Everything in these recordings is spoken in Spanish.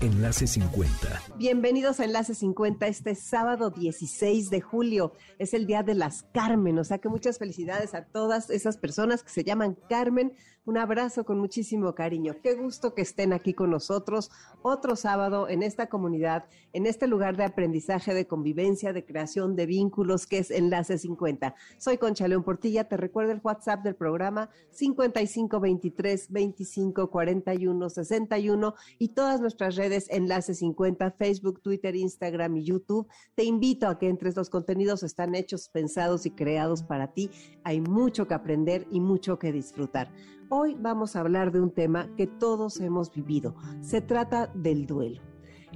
Enlace 50. Bienvenidos a Enlace 50 este sábado 16 de julio. Es el Día de las Carmen, o sea que muchas felicidades a todas esas personas que se llaman Carmen. Un abrazo con muchísimo cariño. Qué gusto que estén aquí con nosotros otro sábado en esta comunidad, en este lugar de aprendizaje, de convivencia, de creación de vínculos que es Enlace 50. Soy Concha León Portilla, te recuerdo el WhatsApp del programa 5523 25 41 61 y todas nuestras redes Enlace 50, Facebook, Twitter, Instagram y YouTube. Te invito a que entres, los contenidos están hechos, pensados y creados para ti. Hay mucho que aprender y mucho que disfrutar. Hoy vamos a hablar de un tema que todos hemos vivido. Se trata del duelo.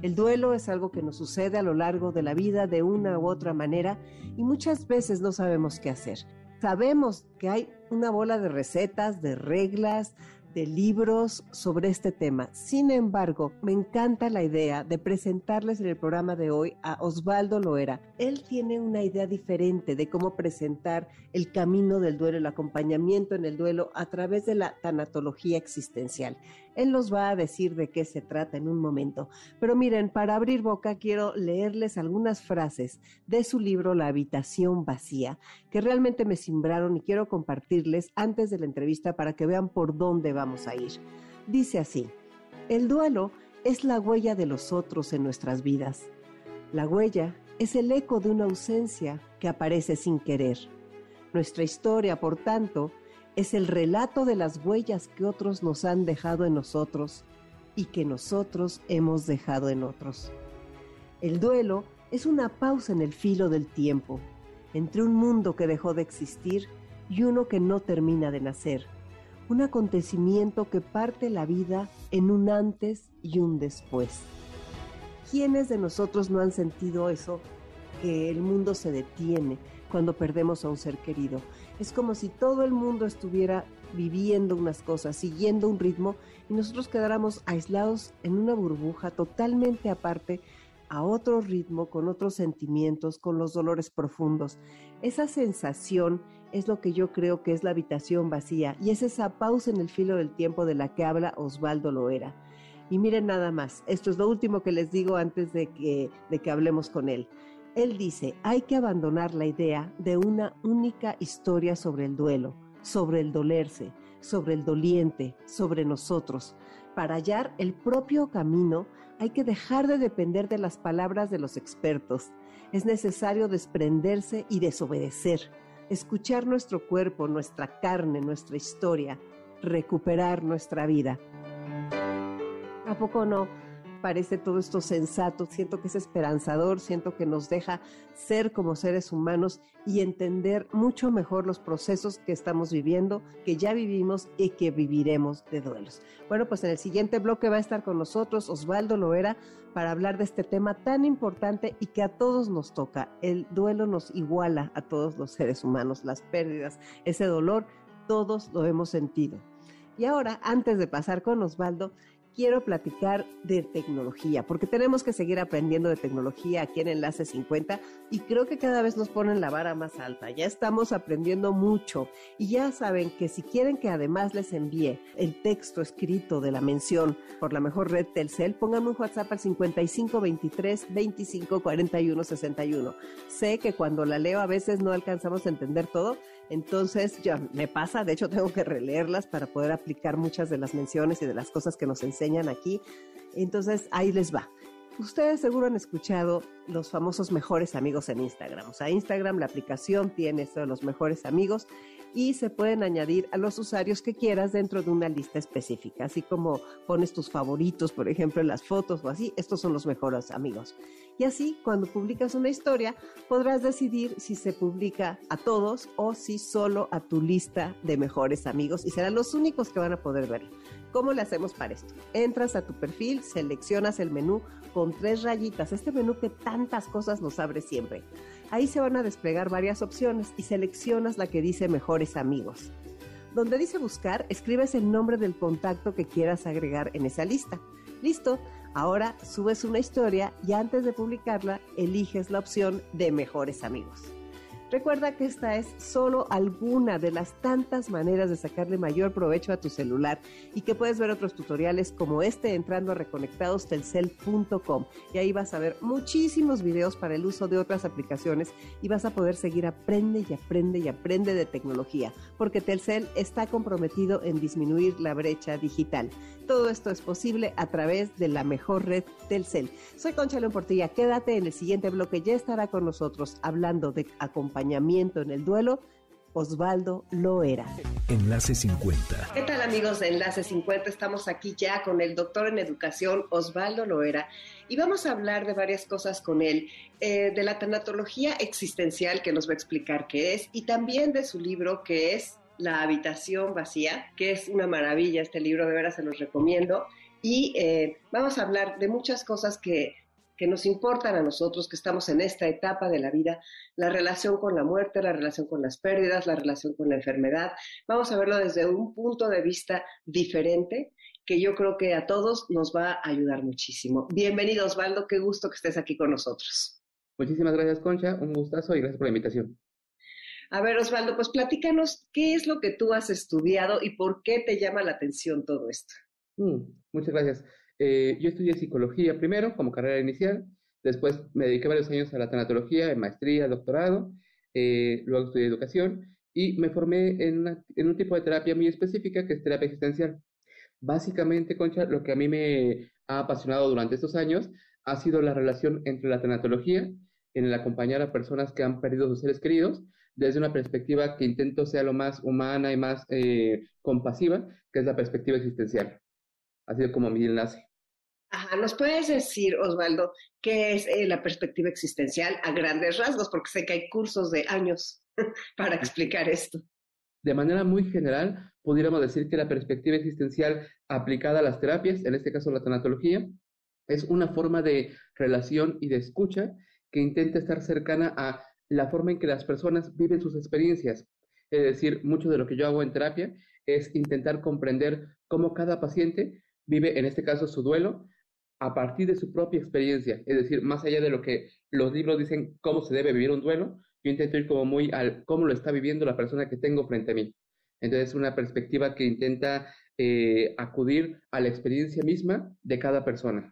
El duelo es algo que nos sucede a lo largo de la vida de una u otra manera y muchas veces no sabemos qué hacer. Sabemos que hay una bola de recetas, de reglas, de libros sobre este tema. Sin embargo, me encanta la idea de presentarles en el programa de hoy a Osvaldo Loera. Él tiene una idea diferente de cómo presentar el camino del duelo, el acompañamiento en el duelo a través de la tanatología existencial. Él nos va a decir de qué se trata en un momento. Pero miren, para abrir boca quiero leerles algunas frases de su libro La habitación vacía, que realmente me simbraron y quiero compartirles antes de la entrevista para que vean por dónde vamos a ir. Dice así, el duelo es la huella de los otros en nuestras vidas. La huella es el eco de una ausencia que aparece sin querer. Nuestra historia, por tanto, es el relato de las huellas que otros nos han dejado en nosotros y que nosotros hemos dejado en otros. El duelo es una pausa en el filo del tiempo, entre un mundo que dejó de existir y uno que no termina de nacer, un acontecimiento que parte la vida en un antes y un después. ¿Quiénes de nosotros no han sentido eso? Que el mundo se detiene cuando perdemos a un ser querido es como si todo el mundo estuviera viviendo unas cosas, siguiendo un ritmo y nosotros quedáramos aislados en una burbuja totalmente aparte a otro ritmo, con otros sentimientos, con los dolores profundos. Esa sensación es lo que yo creo que es la habitación vacía y es esa pausa en el filo del tiempo de la que habla Osvaldo Loera. Y miren nada más, esto es lo último que les digo antes de que, de que hablemos con él. Él dice, hay que abandonar la idea de una única historia sobre el duelo, sobre el dolerse, sobre el doliente, sobre nosotros. Para hallar el propio camino hay que dejar de depender de las palabras de los expertos. Es necesario desprenderse y desobedecer, escuchar nuestro cuerpo, nuestra carne, nuestra historia, recuperar nuestra vida. ¿A poco no? Parece todo esto sensato, siento que es esperanzador, siento que nos deja ser como seres humanos y entender mucho mejor los procesos que estamos viviendo, que ya vivimos y que viviremos de duelos. Bueno, pues en el siguiente bloque va a estar con nosotros Osvaldo Loera para hablar de este tema tan importante y que a todos nos toca. El duelo nos iguala a todos los seres humanos, las pérdidas, ese dolor, todos lo hemos sentido. Y ahora, antes de pasar con Osvaldo, quiero platicar de tecnología, porque tenemos que seguir aprendiendo de tecnología aquí en Enlace 50 y creo que cada vez nos ponen la vara más alta. Ya estamos aprendiendo mucho y ya saben que si quieren que además les envíe el texto escrito de la mención por la mejor red Telcel, pónganme un WhatsApp al 55 23 25 41 61. Sé que cuando la leo a veces no alcanzamos a entender todo, entonces ya me pasa, de hecho tengo que releerlas para poder aplicar muchas de las menciones y de las cosas que nos enseñan aquí. Entonces ahí les va. Ustedes seguro han escuchado los famosos mejores amigos en Instagram. O sea, Instagram, la aplicación tiene esto de los mejores amigos y se pueden añadir a los usuarios que quieras dentro de una lista específica. Así como pones tus favoritos, por ejemplo, en las fotos o así, estos son los mejores amigos. Y así, cuando publicas una historia, podrás decidir si se publica a todos o si solo a tu lista de mejores amigos y serán los únicos que van a poder verlo. ¿Cómo le hacemos para esto? Entras a tu perfil, seleccionas el menú con tres rayitas, este menú que tantas cosas nos abre siempre. Ahí se van a desplegar varias opciones y seleccionas la que dice mejores amigos. Donde dice buscar, escribes el nombre del contacto que quieras agregar en esa lista. Listo, ahora subes una historia y antes de publicarla eliges la opción de mejores amigos. Recuerda que esta es solo alguna de las tantas maneras de sacarle mayor provecho a tu celular y que puedes ver otros tutoriales como este entrando a reconectadostelcel.com y ahí vas a ver muchísimos videos para el uso de otras aplicaciones y vas a poder seguir aprende y aprende y aprende de tecnología porque Telcel está comprometido en disminuir la brecha digital. Todo esto es posible a través de la mejor red Telcel. Soy Concha León Portilla, quédate en el siguiente bloque, ya estará con nosotros hablando de acompañamiento acompañamiento en el duelo, Osvaldo Loera. Enlace 50. ¿Qué tal amigos de Enlace 50? Estamos aquí ya con el doctor en educación Osvaldo Loera y vamos a hablar de varias cosas con él, eh, de la tanatología existencial que nos va a explicar qué es y también de su libro que es La habitación vacía, que es una maravilla este libro, de veras se los recomiendo. Y eh, vamos a hablar de muchas cosas que que nos importan a nosotros, que estamos en esta etapa de la vida, la relación con la muerte, la relación con las pérdidas, la relación con la enfermedad. Vamos a verlo desde un punto de vista diferente que yo creo que a todos nos va a ayudar muchísimo. Bienvenido Osvaldo, qué gusto que estés aquí con nosotros. Muchísimas gracias Concha, un gustazo y gracias por la invitación. A ver Osvaldo, pues platícanos qué es lo que tú has estudiado y por qué te llama la atención todo esto. Mm, muchas gracias. Eh, yo estudié psicología primero como carrera inicial, después me dediqué varios años a la tanatología, en maestría, doctorado, eh, luego estudié educación y me formé en, en, un tipo de terapia muy específica que es terapia existencial. Básicamente, Concha, lo que a mí me ha apasionado durante estos años ha sido la relación entre la tanatología, en el acompañar a personas que han perdido sus seres queridos, desde una perspectiva que intento sea lo más humana y más eh, compasiva, que es la perspectiva existencial. Ha sido como mi enlace. Ajá, ¿nos puedes decir, Osvaldo, qué es eh, la perspectiva existencial a grandes rasgos? Porque sé que hay cursos de años para explicar esto. De manera muy general, pudiéramos decir que la perspectiva existencial aplicada a las terapias, en este caso la tanatología, es una forma de relación y de escucha que intenta estar cercana a la forma en que las personas viven sus experiencias. Es decir, mucho de lo que yo hago en terapia es intentar comprender cómo cada paciente vive, en este caso, su duelo a partir de su propia experiencia, es decir, más allá de lo que los libros dicen cómo se debe vivir un duelo, yo intento ir como muy al cómo lo está viviendo la persona que tengo frente a mí. Entonces, una perspectiva que intenta eh, acudir a la experiencia misma de cada persona.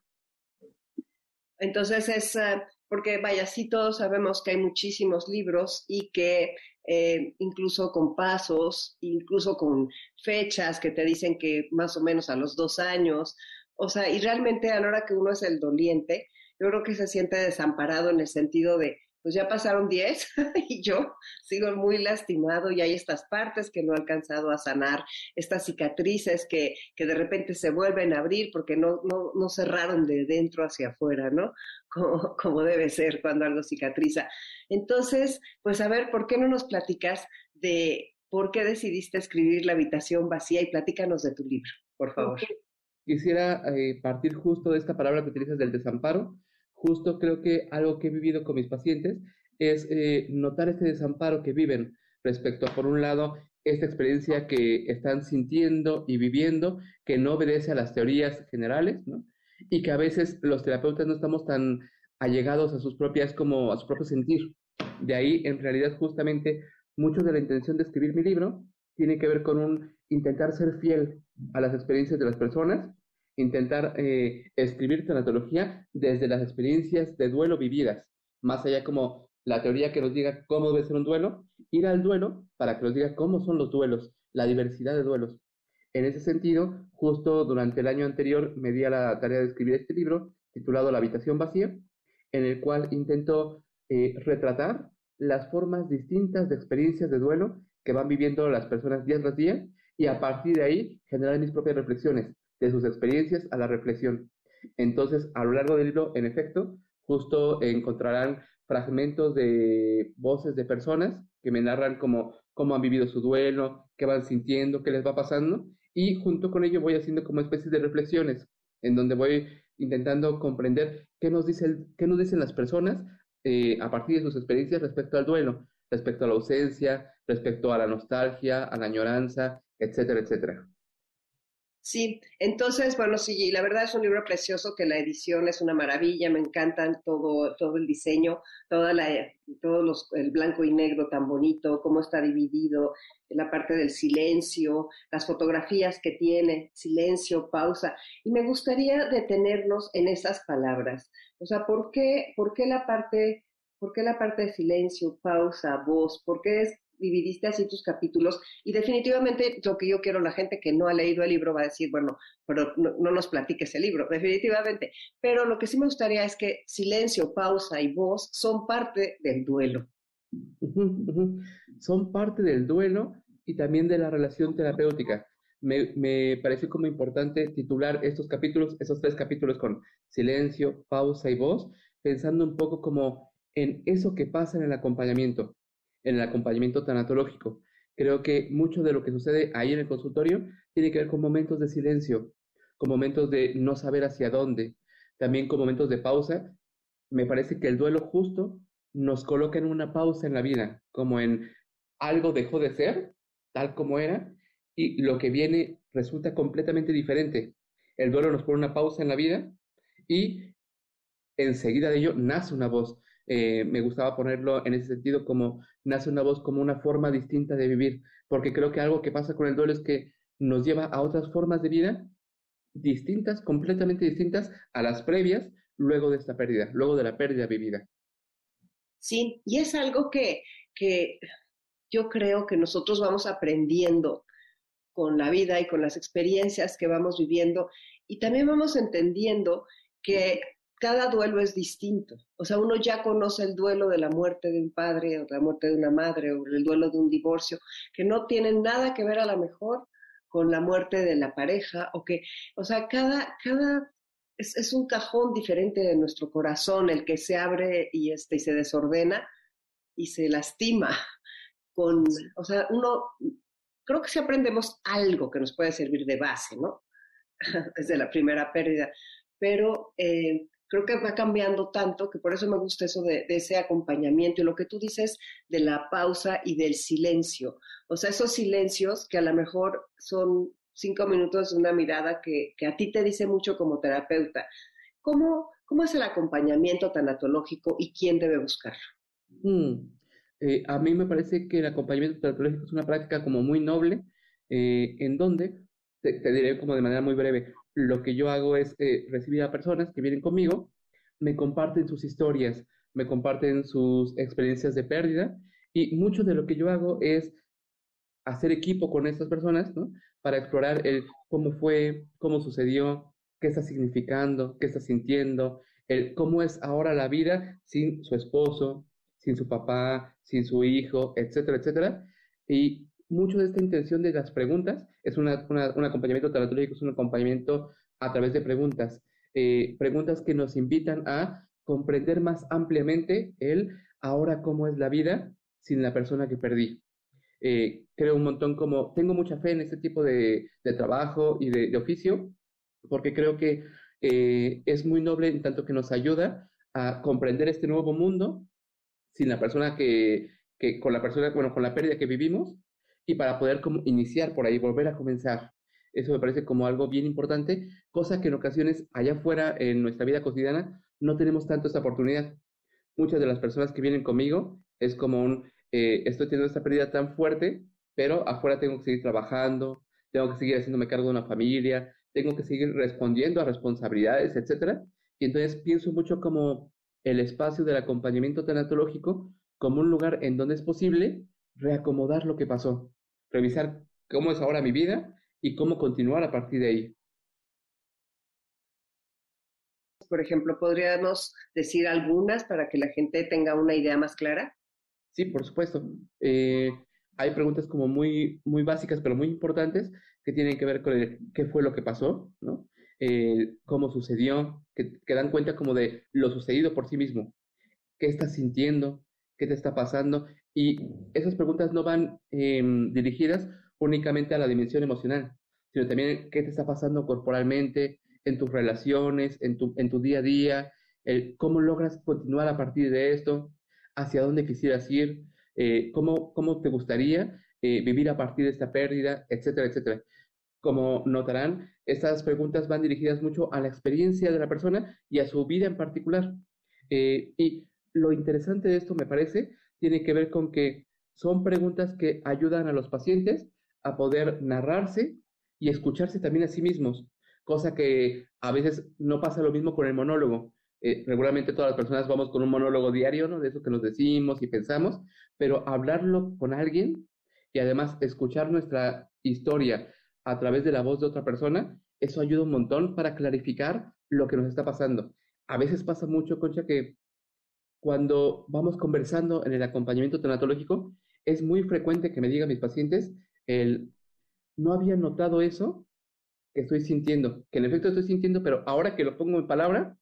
Entonces es, eh, porque vaya, sí todos sabemos que hay muchísimos libros y que eh, incluso con pasos, incluso con fechas que te dicen que más o menos a los dos años o sea, y realmente a la hora que uno es el doliente, yo creo que se siente desamparado en el sentido de, pues ya pasaron 10 y yo sigo muy lastimado y hay estas partes que no he alcanzado a sanar, estas cicatrices que, que de repente se vuelven a abrir porque no, no, no cerraron de dentro hacia afuera, ¿no? Como, como debe ser cuando algo cicatriza. Entonces, pues a ver, ¿por qué no nos platicas de por qué decidiste escribir La habitación vacía y platícanos de tu libro, por favor? Quisiera eh, partir justo de esta palabra que utilizas del desamparo. Justo creo que algo que he vivido con mis pacientes es eh, notar este desamparo que viven respecto a, por un lado, esta experiencia que están sintiendo y viviendo, que no obedece a las teorías generales. Y que a veces los terapeutas no estamos tan allegados a sus propias, como a su propio sentir. De ahí, en realidad, justamente, mucho de la intención de escribir mi libro tiene que ver con intentar ser fiel a las experiencias de las personas intentar eh, escribir tanatología desde las experiencias de duelo vividas, más allá como la teoría que nos diga cómo debe ser un duelo, ir al duelo para que nos diga cómo son los duelos, la diversidad de duelos. En ese sentido, justo durante el año anterior me di a la tarea de escribir este libro titulado La habitación vacía, en el cual intento eh, retratar las formas distintas de experiencias de duelo que van viviendo las personas día tras día y a partir de ahí generar mis propias reflexiones de sus experiencias a la reflexión. Entonces, a lo largo del libro, en efecto, justo encontrarán fragmentos de voces de personas que me narran cómo, cómo han vivido su duelo, qué van sintiendo, qué les va pasando, y junto con ello voy haciendo como especies de reflexiones en donde voy intentando comprender qué nos, dice qué nos dicen las personas eh, a partir de sus experiencias respecto al duelo, respecto a la ausencia, respecto a la nostalgia, a la añoranza, etcétera, etcétera. Sí, entonces, bueno, sí, la verdad es un libro precioso que la edición es una maravilla, me encantan todo, todo el diseño, toda la, todo los, el blanco y negro tan bonito, cómo está dividido, la parte del silencio, las fotografías que tiene, silencio, pausa. Y me gustaría detenernos en esas palabras. O sea, ¿por qué, por qué la parte, por qué la parte de silencio, pausa, voz? ¿Por qué es dividiste así tus capítulos y definitivamente lo que yo quiero, la gente que no ha leído el libro va a decir, bueno, pero no, nos platiques el libro, definitivamente. Pero lo que sí me gustaría es que silencio, pausa y voz son parte del duelo. Son parte del duelo y también de la relación terapéutica. Me, me pareció como importante titular estos capítulos, esos tres capítulos con silencio, pausa y voz, pensando un poco como en eso que pasa en el acompañamiento en el acompañamiento tanatológico. Creo que mucho de lo que sucede ahí en el consultorio tiene que ver con momentos de silencio, con momentos de no saber hacia dónde, también con momentos de pausa. Me parece que el duelo justo nos coloca en una pausa en la vida, como en algo dejó de ser tal como era y lo que viene resulta completamente diferente. El duelo nos pone una pausa en la vida y enseguida de ello nace una voz. Eh, me gustaba ponerlo en ese sentido como nace una voz como una forma distinta de vivir, porque creo que algo que pasa con el duelo es que nos lleva a otras formas de vida distintas, completamente distintas a las previas luego de esta pérdida, luego de la pérdida vivida. Sí, y es algo que, que yo creo que nosotros vamos aprendiendo con la vida y con las experiencias que vamos viviendo y también vamos entendiendo que cada duelo es distinto. O sea, uno ya conoce el duelo de la muerte de un padre o de la muerte de una madre o el duelo de un divorcio, que no tienen nada que ver a lo mejor con la muerte de la pareja o que, o sea, cada, cada, es, es un cajón diferente de nuestro corazón el que se abre y, este, y se desordena y se lastima con, o sea, uno, creo que si aprendemos algo que nos puede servir de base, ¿no? Desde la primera pérdida, pero eh, creo que va cambiando tanto que por eso me gusta eso de, ese acompañamiento y lo que tú dices de la pausa y del silencio. O sea, esos silencios que a lo mejor son cinco minutos de una mirada que, a ti te dice mucho como terapeuta. ¿Cómo, ¿Cómo es el acompañamiento tanatológico y quién debe buscarlo? Mm, eh, a mí me parece que el acompañamiento tanatológico es una práctica como muy noble, eh, en donde, te diré como de manera muy breve, lo que yo hago es eh, recibir a personas que vienen conmigo, me comparten sus historias, me comparten sus experiencias de pérdida y mucho de lo que yo hago es hacer equipo con estas personas, ¿no? Para explorar el cómo fue, cómo sucedió, qué está significando, qué está sintiendo, el cómo es ahora la vida sin su esposo, sin su papá, sin su hijo, etcétera, etcétera. Y mucho de esta intención de las preguntas es un acompañamiento teratológico, es un acompañamiento a través de preguntas, eh, preguntas que nos invitan a comprender más ampliamente el ahora cómo es la vida sin la persona que perdí. Eh, creo un montón como, tengo mucha fe en este tipo de, trabajo y de, oficio, porque creo que eh, es muy noble en tanto que nos ayuda a comprender este nuevo mundo sin la persona que, que con la persona, bueno, con la pérdida que vivimos, y para poder como iniciar por ahí, volver a comenzar. Eso me parece como algo bien importante, cosa que en ocasiones allá afuera en nuestra vida cotidiana no tenemos tanto esta oportunidad. Muchas de las personas que vienen conmigo es como un, eh, estoy teniendo esta pérdida tan fuerte, pero afuera tengo que seguir trabajando, tengo que seguir haciéndome cargo de una familia, tengo que seguir respondiendo a responsabilidades, etcétera. Y entonces pienso mucho como el espacio del acompañamiento tanatológico como un lugar en donde es posible reacomodar lo que pasó revisar cómo es ahora mi vida y cómo continuar a partir de ahí. Por ejemplo, ¿podríamos decir algunas para que la gente tenga una idea más clara? Sí, por supuesto. Eh, hay preguntas como muy, muy básicas, pero muy importantes, que tienen que ver con qué fue lo que pasó, ¿no? Eh, cómo sucedió, que, que, dan cuenta como de lo sucedido por sí mismo. ¿Qué estás sintiendo? ¿Qué te está pasando? Y esas preguntas no van em, dirigidas únicamente a la dimensión emocional, sino también qué te está pasando corporalmente, en tus relaciones, en tu, en tu día a día, el, cómo logras continuar a partir de esto, hacia dónde quisieras ir, eh, cómo, cómo te gustaría eh, vivir a partir de esta pérdida, etcétera, etcétera. Como notarán, estas preguntas van dirigidas mucho a la experiencia de la persona y a su vida en particular. Eh, y lo interesante de esto, me parece, tiene que ver con que son preguntas que ayudan a los pacientes a poder narrarse y escucharse también a sí mismos, cosa que a veces no pasa lo mismo con el monólogo. Eh, regularmente todas las personas vamos con un monólogo diario, ¿no? De eso que nos decimos y pensamos, pero hablarlo con alguien y además escuchar nuestra historia a través de la voz de otra persona, eso ayuda un montón para clarificar lo que nos está pasando. A veces pasa mucho, Concha, que cuando vamos conversando en el acompañamiento tanatológico, es muy frecuente que me digan mis pacientes, el, no había notado eso que estoy sintiendo, que en efecto estoy sintiendo, pero ahora que lo pongo en palabra,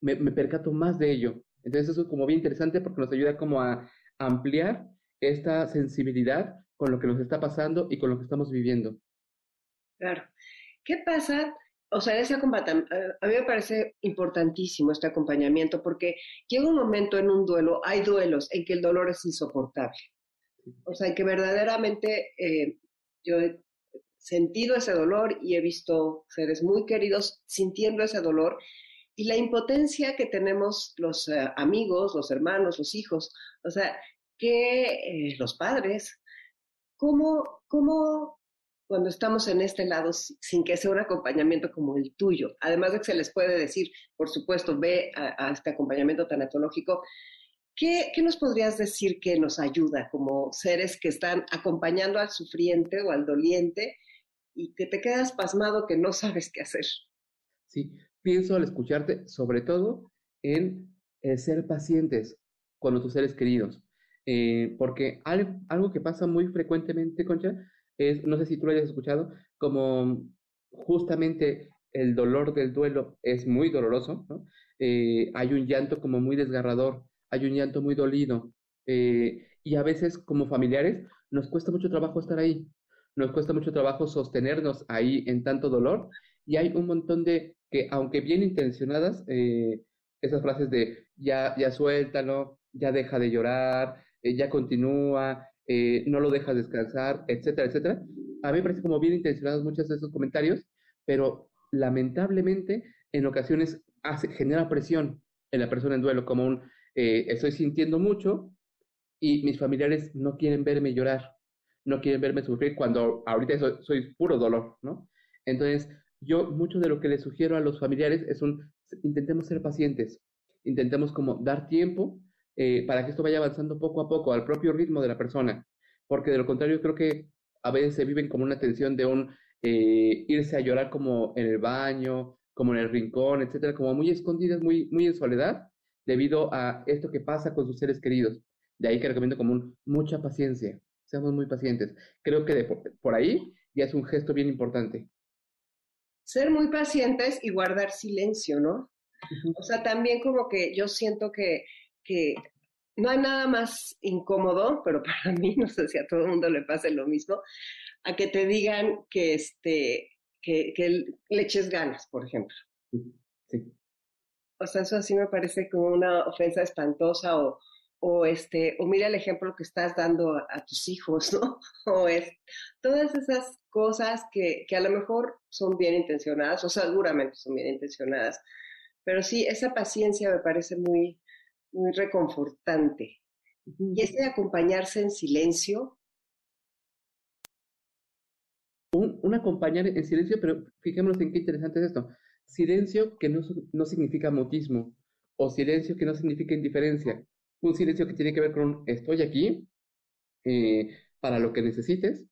me, me percato más de ello. Entonces eso es como bien interesante porque nos ayuda como a ampliar esta sensibilidad con lo que nos está pasando y con lo que estamos viviendo. Claro. ¿Qué pasa? O sea, ese eh, a mí me parece importantísimo este acompañamiento porque llega un momento en un duelo, hay duelos en que el dolor es insoportable. O sea, que verdaderamente eh, yo he sentido ese dolor y he visto seres muy queridos sintiendo ese dolor y la impotencia que tenemos los eh, amigos, los hermanos, los hijos, o sea, que los padres, ¿cómo, cómo cuando estamos en este lado sin que sea un acompañamiento como el tuyo. Además de que se les puede decir, por supuesto, ve a, este acompañamiento tanatológico. ¿Qué, ¿Qué, nos podrías decir que nos ayuda como seres que están acompañando al sufriente o al doliente y que te quedas pasmado que no sabes qué hacer? Sí, pienso al escucharte sobre todo en el ser pacientes con tus seres queridos. Eh, porque algo que pasa muy frecuentemente, Concha, no sé si tú lo hayas escuchado, como justamente el dolor del duelo es muy doloroso. Eh, hay un llanto como muy desgarrador, hay un llanto muy dolido, eh, y a veces como familiares nos cuesta mucho trabajo estar ahí, nos cuesta mucho trabajo sostenernos ahí en tanto dolor, y hay un montón de que, aunque bien intencionadas, eh, esas frases de ya, ya suéltalo, ya deja de llorar, ya continúa, eh, no lo dejas descansar, etcétera, etcétera. A mí me parece como bien intencionados muchos de esos comentarios, pero lamentablemente en ocasiones hace, genera presión en la persona en duelo, como un eh, estoy sintiendo mucho y mis familiares no quieren verme llorar, no quieren verme sufrir cuando ahorita soy, soy puro dolor, ¿no? Entonces, yo mucho de lo que les sugiero a los familiares es un, intentemos ser pacientes, intentemos como dar tiempo eh, para que esto vaya avanzando poco a poco al propio ritmo de la persona, porque de lo contrario creo que a veces se viven como una tensión de un eh, irse a llorar como en el baño, como en el rincón, etcétera, como muy escondidas, muy, muy en soledad, debido a esto que pasa con sus seres queridos. De ahí que recomiendo como un, mucha paciencia, seamos muy pacientes. Creo que de por, ahí ya es un gesto bien importante. Ser muy pacientes y guardar silencio, ¿no? O sea, también como que yo siento que que no hay nada más incómodo, pero para mí, no sé si a todo el mundo le pase lo mismo, a que te digan que, este, que, que le eches ganas, por ejemplo. Sí. O sea, eso así me parece como una ofensa espantosa o, o este, o mira el ejemplo que estás dando a, tus hijos, ¿no? O es todas esas cosas que, que a lo mejor son bien intencionadas, o seguramente son bien intencionadas, pero sí, esa paciencia me parece muy, muy reconfortante. Y ese acompañarse en silencio. Un, acompañar en silencio, pero fijémonos en qué interesante es esto. Silencio que no, no significa mutismo, o silencio que no significa indiferencia. Un silencio que tiene que ver con estoy aquí eh, para lo que necesites,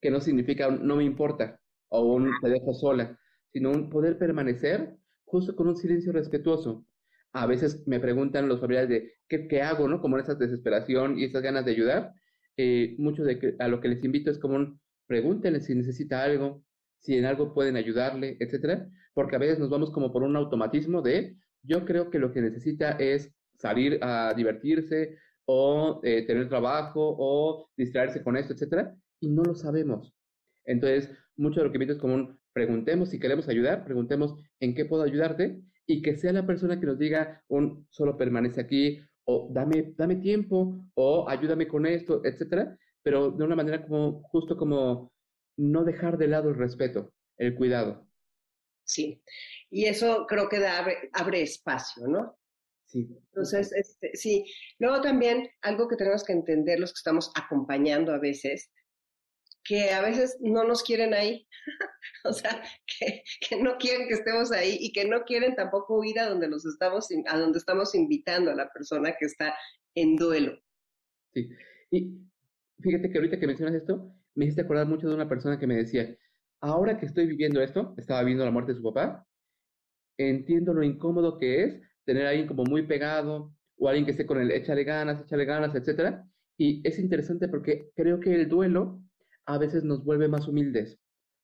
que no significa no me importa o un te dejo sola, sino un poder permanecer justo con un silencio respetuoso, a veces me preguntan los familiares de qué, qué hago, ¿no? Como esa desesperación y esas ganas de ayudar. Eh, mucho de que, a lo que les invito es como pregúntenle si necesita algo, si en algo pueden ayudarle, etcétera, porque a veces nos vamos como por un automatismo de yo creo que lo que necesita es salir a divertirse o eh, tener trabajo o distraerse con esto, etcétera, y no lo sabemos. Entonces, mucho de lo que invito es como un preguntemos si queremos ayudar, preguntemos en qué puedo ayudarte y que sea la persona que nos diga un solo permanece aquí o dame, dame tiempo o ayúdame con esto, etcétera, pero de una manera como justo como no dejar de lado el respeto, el cuidado. Sí, y eso creo que abre, abre espacio, ¿no? Sí. Entonces, este, sí. Luego también algo que tenemos que entender los que estamos acompañando a veces, que a veces no nos quieren ahí, o sea, que, que, no quieren que estemos ahí y que no quieren tampoco ir a donde nos estamos, a donde estamos invitando a la persona que está en duelo. Sí, y fíjate que ahorita que mencionas esto, me hiciste acordar mucho de una persona que me decía, ahora que estoy viviendo esto, estaba viendo la muerte de su papá, entiendo lo incómodo que es tener a alguien como muy pegado o alguien que esté con el échale ganas, échale ganas, etcétera. Y es interesante porque creo que el duelo a veces nos vuelve más humildes.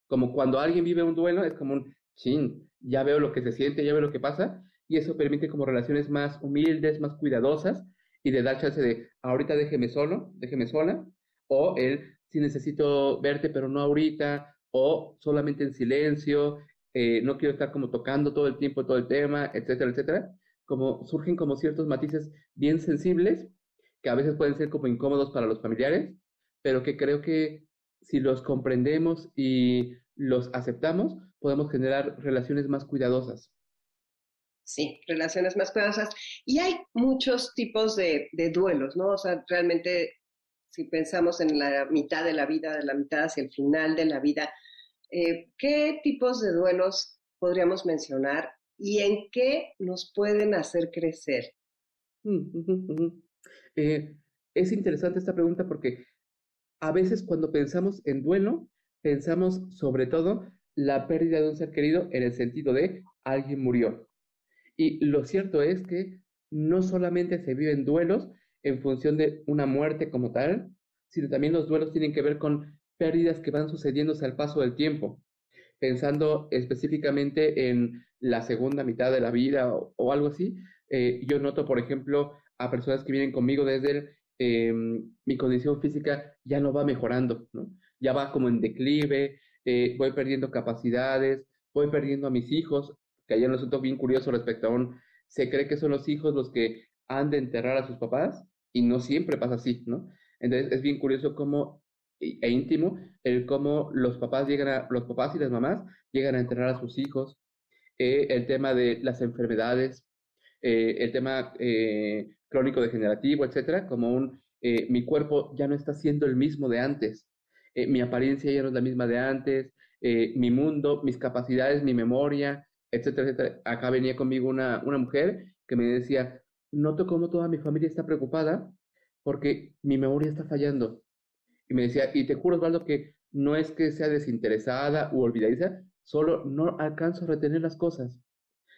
Como cuando alguien vive un duelo, es como un chin, ya veo lo que se siente, ya veo lo que pasa, y eso permite como relaciones más humildes, más cuidadosas, y de dar chance de, ahorita déjeme solo, déjeme sola, o el, si necesito verte, pero no ahorita, o solamente en silencio, eh, no quiero estar como tocando todo el tiempo todo el tema, etcétera, etcétera. Como surgen como ciertos matices bien sensibles, que a veces pueden ser como incómodos para los familiares, pero que creo que si los comprendemos y los aceptamos, podemos generar relaciones más cuidadosas. Sí, relaciones más cuidadosas. Y hay muchos tipos de, de, duelos, ¿no? O sea, realmente, si pensamos en la mitad de la vida, de la mitad hacia el final de la vida, eh, ¿qué tipos de duelos podríamos mencionar y en qué nos pueden hacer crecer? Mm, eh, es interesante esta pregunta porque a veces cuando pensamos en duelo, pensamos sobre todo la pérdida de un ser querido en el sentido de alguien murió. Y lo cierto es que no solamente se viven duelos en función de una muerte como tal, sino también los duelos tienen que ver con pérdidas que van sucediéndose al paso del tiempo. Pensando específicamente en la segunda mitad de la vida o, algo así, eh, yo noto, por ejemplo, a personas que vienen conmigo desde el, em, mi condición física ya no va mejorando, ¿no? ya va como en declive, eh, voy perdiendo capacidades, voy perdiendo a mis hijos, que ayer un asunto bien curioso respecto a un, se cree que son los hijos los que han de enterrar a sus papás y no siempre pasa así, ¿no? Entonces es bien curioso cómo e íntimo el cómo los papás llegan a, los papás y las mamás llegan a enterrar a sus hijos, eh, el tema de las enfermedades, eh, el tema eh, crónico degenerativo, etcétera, como un mi cuerpo ya no está siendo el mismo de antes, mi apariencia ya no es la misma de antes, mi mundo, mis capacidades, mi memoria, etcétera, etcétera. Acá venía conmigo una, una mujer que me decía, noto cómo toda mi familia está preocupada porque mi memoria está fallando y me decía, y te juro, Osvaldo, que no es que sea desinteresada u olvidadiza, solo no alcanzo a retener las cosas.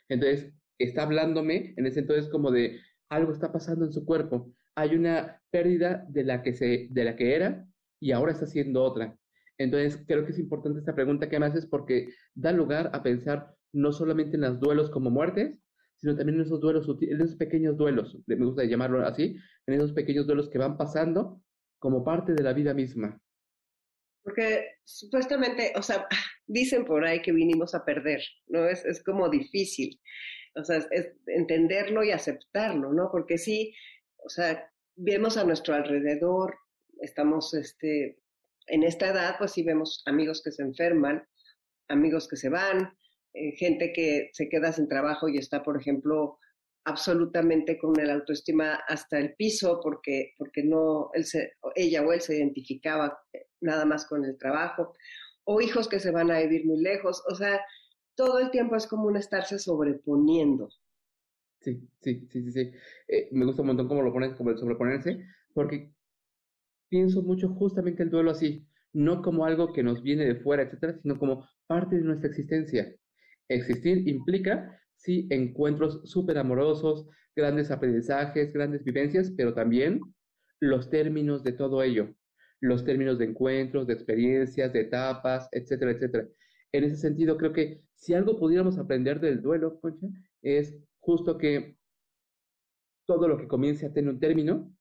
Entonces, está hablándome en ese entonces como de algo está pasando en su cuerpo. Hay una pérdida de la que, se, de la que era y ahora está siendo otra. Entonces, creo que es importante esta pregunta que me haces porque da lugar a pensar no solamente en los duelos como muertes, sino también en esos duelos, en esos pequeños duelos, me gusta llamarlo así, en esos pequeños duelos que van pasando como parte de la vida misma. Porque supuestamente, o sea, dicen por ahí que vinimos a perder, ¿no? Es, es como difícil, o sea, es, entenderlo y aceptarlo, ¿no? Porque sí, o sea, vemos a nuestro alrededor, estamos, este, en esta edad, pues sí vemos amigos que se enferman, amigos que se van, eh, gente que se queda sin trabajo y está, por ejemplo, absolutamente con el autoestima hasta el piso porque, porque no, él se, ella o él se identificaba eh, nada más con el trabajo, o hijos que se van a vivir muy lejos, o sea, todo el tiempo es como un estarse sobreponiendo. Sí, sí, sí, sí, sí. Eh, me gusta un montón cómo lo pones, como el sobreponerse, porque pienso mucho justamente el duelo así, no como algo que nos viene de fuera, etcétera, sino como parte de nuestra existencia. Existir implica sí, encuentros súper amorosos, grandes aprendizajes, grandes vivencias, pero también los términos de todo ello, los términos de encuentros, de experiencias, de etapas, etcétera, etcétera. En ese sentido, creo que si algo pudiéramos aprender del duelo, Concha, es justo que todo lo que comience a tener un término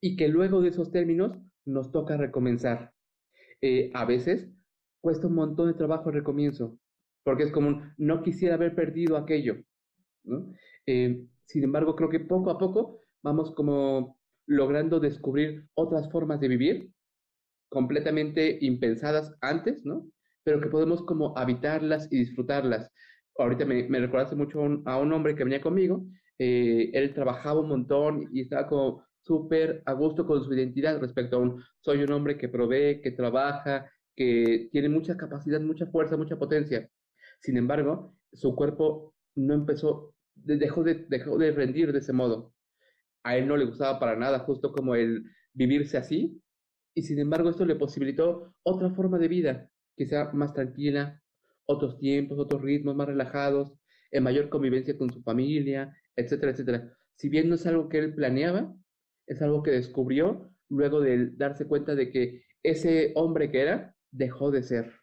y que luego de esos términos nos toca recomenzar. Eh, a veces cuesta un montón de trabajo al recomienzo, porque es como no quisiera haber perdido aquello. Eh, sin embargo, creo que poco a poco vamos como logrando descubrir otras formas de vivir completamente impensadas antes, ¿no? Pero que podemos como habitarlas y disfrutarlas. Ahorita me, me recordaste mucho a un, hombre que venía conmigo, eh, él trabajaba un montón y estaba como súper a gusto con su identidad respecto a un, soy un hombre que provee, que trabaja, que tiene mucha capacidad, mucha fuerza, mucha potencia. Sin embargo, su cuerpo no empezó, dejó de, dejó de rendir de ese modo. A él no le gustaba para nada, justo como el vivirse así, y sin embargo esto le posibilitó otra forma de vida, que sea más tranquila, otros tiempos, otros ritmos más relajados, en mayor convivencia con su familia, etcétera, etcétera. Si bien no es algo que él planeaba, es algo que descubrió luego de darse cuenta de que ese hombre que era dejó de ser.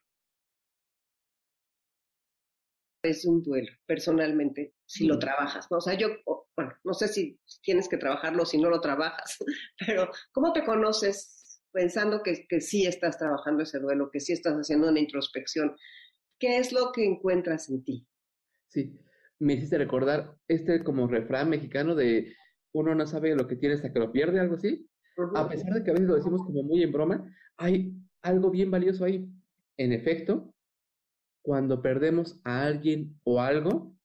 Es un duelo, personalmente, si lo mm. trabajas, ¿no? O sea, yo, bueno, no sé si tienes que trabajarlo si no lo trabajas, pero ¿cómo te conoces pensando que, que sí estás trabajando ese duelo, que sí estás haciendo una introspección? ¿Qué es lo que encuentras en ti? Sí, me hiciste recordar este como refrán mexicano de uno no sabe lo que tiene hasta que lo pierde, algo así. A pesar de que a veces lo decimos como muy en broma, hay algo bien valioso ahí. En efecto, cuando perdemos a alguien o algo,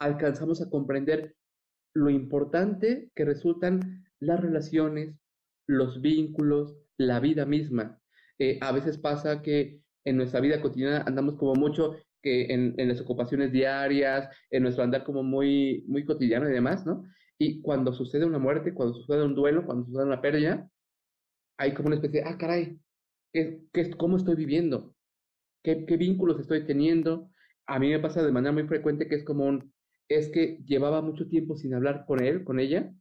alcanzamos a comprender lo importante que resultan las relaciones, los vínculos, la vida misma. Eh, a veces pasa que en nuestra vida cotidiana andamos como mucho que en, las ocupaciones diarias, en nuestro andar como muy, muy cotidiano y demás, ¿no? Y cuando sucede una muerte, cuando sucede un duelo, cuando sucede una pérdida, hay como una especie de, ah, caray, ¿qué, qué, ¿cómo estoy viviendo? ¿Qué, ¿Qué vínculos estoy teniendo? A mí me pasa de manera muy frecuente que es como un, es que llevaba mucho tiempo sin hablar con él, con ella,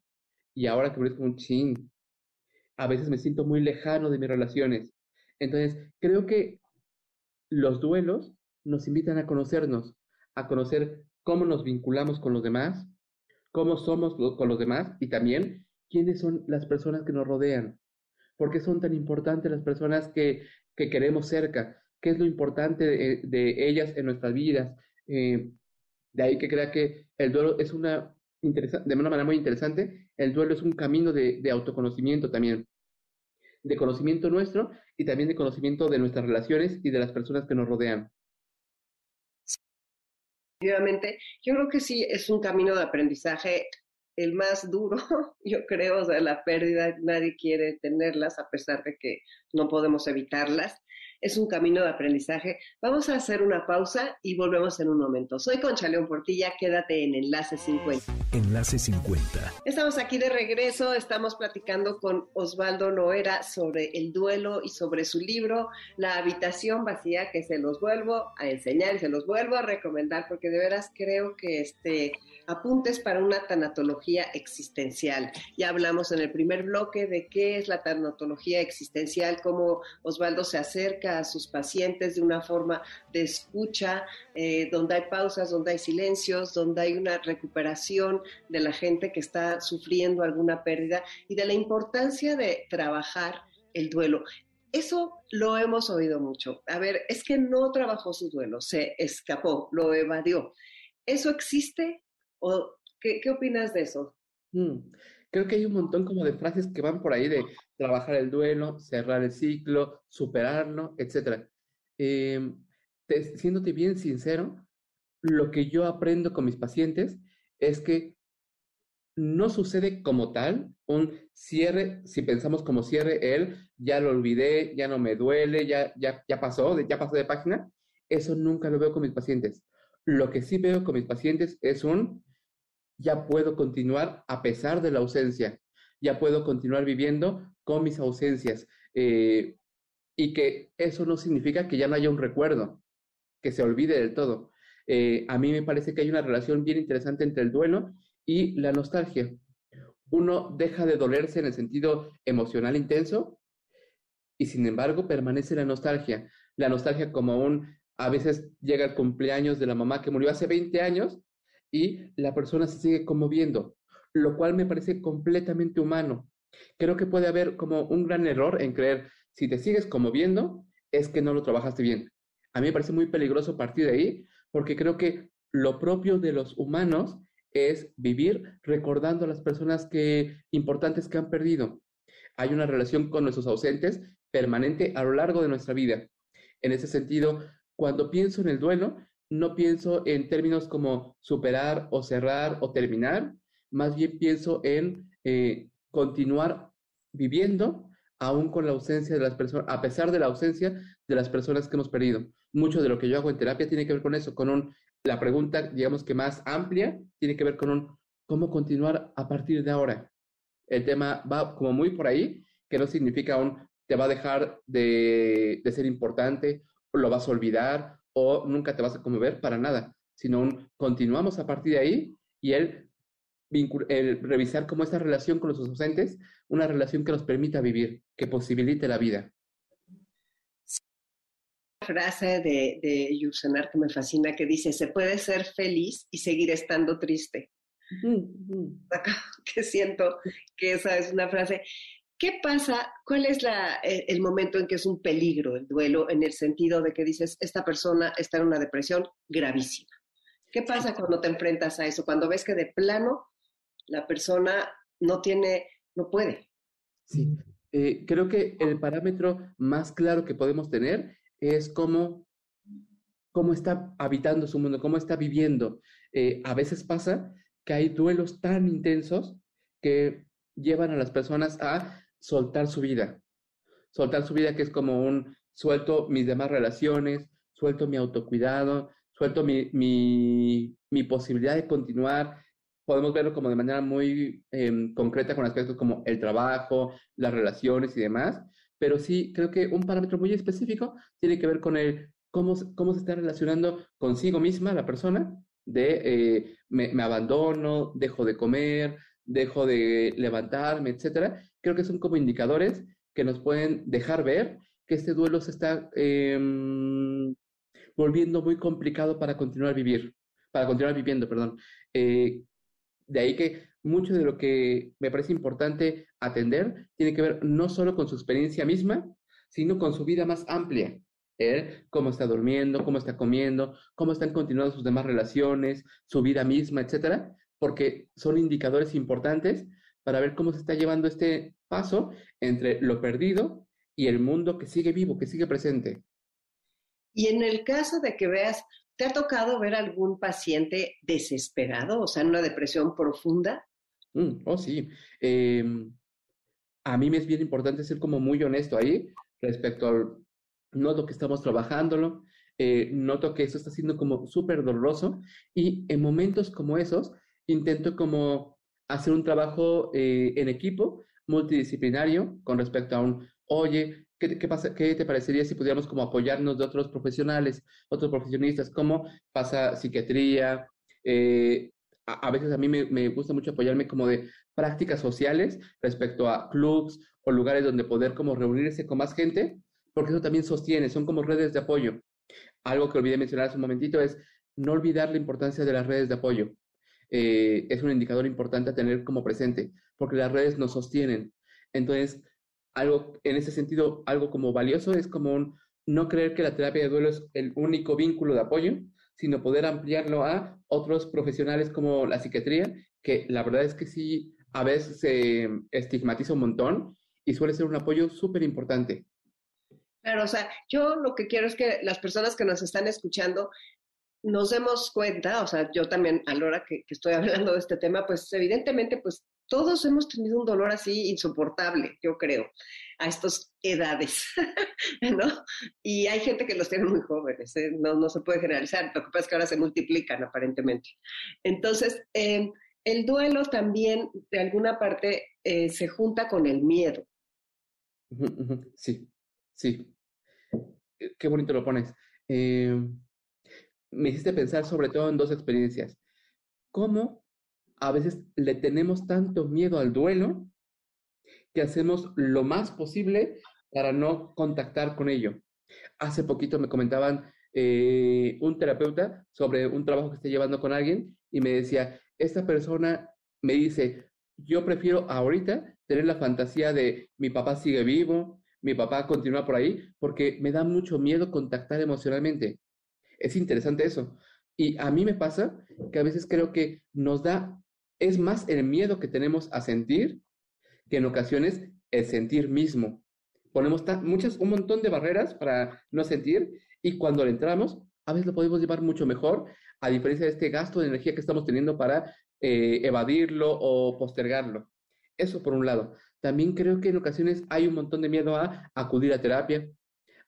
y ahora que me es como un ching. A veces me siento muy lejano de mis relaciones. Entonces, creo que los duelos nos invitan a conocernos, a conocer cómo nos vinculamos con los demás, cómo somos con los demás y también quiénes son las personas que nos rodean. ¿Por qué son tan importantes las personas que, que queremos cerca? ¿Qué es lo importante de, ellas en nuestras vidas? Eh, de ahí que crea que el duelo es una, de una manera muy interesante, el duelo es un camino de, autoconocimiento también, de conocimiento nuestro y también de conocimiento de nuestras relaciones y de las personas que nos rodean. Definitivamente, yo creo que sí es un camino de aprendizaje el más duro, yo creo, o sea, la pérdida, nadie quiere tenerlas a pesar de que no podemos evitarlas es un camino de aprendizaje. Vamos a hacer una pausa y volvemos en un momento. Soy Concha León Portilla, quédate en Enlace 50. Enlace 50. Estamos aquí de regreso, estamos platicando con Osvaldo Noera sobre el duelo y sobre su libro La habitación vacía, que se los vuelvo a enseñar y se los vuelvo a recomendar porque de veras creo que este apuntes para una tanatología existencial. Ya hablamos en el primer bloque de qué es la tanatología existencial, cómo Osvaldo se acerca a sus pacientes de una forma de escucha, eh, donde hay pausas, donde hay silencios, donde hay una recuperación de la gente que está sufriendo alguna pérdida y de la importancia de trabajar el duelo. Eso lo hemos oído mucho. A ver, es que no trabajó su duelo, se escapó, lo evadió. ¿Eso existe? ¿O qué, opinas de eso? Mm, creo que hay un montón como de frases que van por ahí de trabajar el duelo, cerrar el ciclo, superarlo, etc. Eh, siéndote bien sincero, lo que yo aprendo con mis pacientes es que no sucede como tal un cierre, si pensamos como cierre él, ya lo olvidé, ya no me duele, ya, ya, ya pasó, ya pasó de página, eso nunca lo veo con mis pacientes. Lo que sí veo con mis pacientes es un ya puedo continuar a pesar de la ausencia, ya puedo continuar viviendo con mis ausencias. Eh, y que eso no significa que ya no haya un recuerdo, que se olvide del todo. Eh, a mí me parece que hay una relación bien interesante entre el duelo y la nostalgia. Uno deja de dolerse en el sentido emocional intenso y sin embargo permanece la nostalgia. La nostalgia como un, a veces llega el cumpleaños de la mamá que murió hace 20 años y la persona se sigue conmoviendo, lo cual me parece completamente humano. Creo que puede haber como un gran error en creer, si te sigues conmoviendo, es que no lo trabajaste bien. A mí me parece muy peligroso partir de ahí porque creo que lo propio de los humanos es vivir recordando a las personas que, importantes que han perdido. Hay una relación con nuestros ausentes permanente a lo largo de nuestra vida. En ese sentido, cuando pienso en el duelo, no pienso en términos como superar o cerrar o terminar, más bien pienso en eh, continuar viviendo aún con la ausencia de las personas, a pesar de la ausencia de las personas que hemos perdido. Mucho de lo que yo hago en terapia tiene que ver con eso, con la pregunta, digamos que más amplia, tiene que ver con cómo continuar a partir de ahora. El tema va como muy por ahí, que no significa un, te va a dejar de, de ser importante, lo vas a olvidar, o nunca te vas a conmover para nada, sino un, continuamos a partir de ahí y el el revisar cómo esta relación con los docentes, una relación que nos permita vivir, que posibilite la vida. frase de, de Yusenar que me fascina que dice, se puede ser feliz y seguir estando triste. que siento que esa es una frase. ¿Qué pasa? ¿Cuál es la, eh, el momento en que es un peligro el duelo en el sentido de que dices, esta persona está en una depresión gravísima? ¿Qué pasa cuando te enfrentas a eso? Cuando ves que de plano la persona no tiene, no puede. Sí, eh, creo que el parámetro más claro que podemos tener es cómo, cómo está habitando su mundo, cómo está viviendo. Eh, a veces pasa que hay duelos tan intensos que llevan a las personas a soltar su vida. Soltar su vida que es como un suelto mis demás relaciones, suelto mi autocuidado, suelto mi, mi, posibilidad de continuar, podemos verlo como de manera muy em, concreta con aspectos como el trabajo, las relaciones y demás, pero sí creo que un parámetro muy específico tiene que ver con el cómo, cómo se está relacionando consigo misma la persona, de eh, me, abandono, dejo de comer, dejo de levantarme, etcétera. Creo que son como indicadores que nos pueden dejar ver que este duelo se está eh, volviendo muy complicado para continuar vivir, para continuar viviendo, perdón. Eh, de ahí que mucho de lo que me parece importante atender tiene que ver no solo con su experiencia misma, sino con su vida más amplia. ¿eh? Cómo está durmiendo, cómo está comiendo, cómo están continuando sus demás relaciones, su vida misma, etcétera, porque son indicadores importantes para ver cómo se está llevando este paso entre lo perdido y el mundo que sigue vivo, que sigue presente. Y en el caso de que veas ¿Te ha tocado ver algún paciente desesperado, o sea, en una depresión profunda? Mm, oh, sí. Em, a mí me es bien importante ser como muy honesto ahí respecto al noto que estamos trabajándolo, eh, noto que eso está siendo como súper doloroso y en momentos como esos intento como hacer un trabajo eh, en equipo multidisciplinario con respecto a un, oye, ¿Qué, pasa, ¿Qué te parecería si pudiéramos como apoyarnos de otros profesionales, otros profesionistas, como pasa psiquiatría? Eh, a, veces a mí me, me, gusta mucho apoyarme como de prácticas sociales respecto a clubs o lugares donde poder como reunirse con más gente, porque eso también sostiene, son como redes de apoyo. Algo que olvidé mencionar hace un momentito es no olvidar la importancia de las redes de apoyo. Eh, es un indicador importante a tener como presente, porque las redes nos sostienen. Entonces, algo en ese sentido, algo como valioso es como no creer que la terapia de duelo es el único vínculo de apoyo, sino poder ampliarlo a otros profesionales como la psiquiatría, que la verdad es que sí, a veces se estigmatiza un montón y suele ser un apoyo súper importante. Claro, o sea, yo lo que quiero es que las personas que nos están escuchando nos demos cuenta, o sea, yo también a la hora que, estoy hablando de este tema, pues evidentemente, pues todos hemos tenido un dolor así insoportable, yo creo, a estas edades, ¿no? Y hay gente que los tiene muy jóvenes, ¿eh? no, no se puede generalizar, lo que pasa es que ahora se multiplican aparentemente. Entonces, em, el duelo también, de alguna parte, eh, se junta con el miedo. Sí, sí. Qué bonito lo pones. Em, me hiciste pensar sobre todo en dos experiencias. ¿Cómo a veces le tenemos tanto miedo al duelo que hacemos lo más posible para no contactar con ello. Hace poquito me comentaban eh, un terapeuta sobre un trabajo que estoy llevando con alguien y me decía, esta persona me dice, yo prefiero ahorita tener la fantasía de mi papá sigue vivo, mi papá continúa por ahí porque me da mucho miedo contactar emocionalmente. Es interesante eso. Y a mí me pasa que a veces creo que nos da, es más el miedo que tenemos a sentir que en ocasiones el sentir mismo. Ponemos muchas, un montón de barreras para no sentir y cuando le entramos, a veces lo podemos llevar mucho mejor, a diferencia de este gasto de energía que estamos teniendo para eh, evadirlo o postergarlo. Eso por un lado. También creo que en ocasiones hay un montón de miedo a acudir a terapia,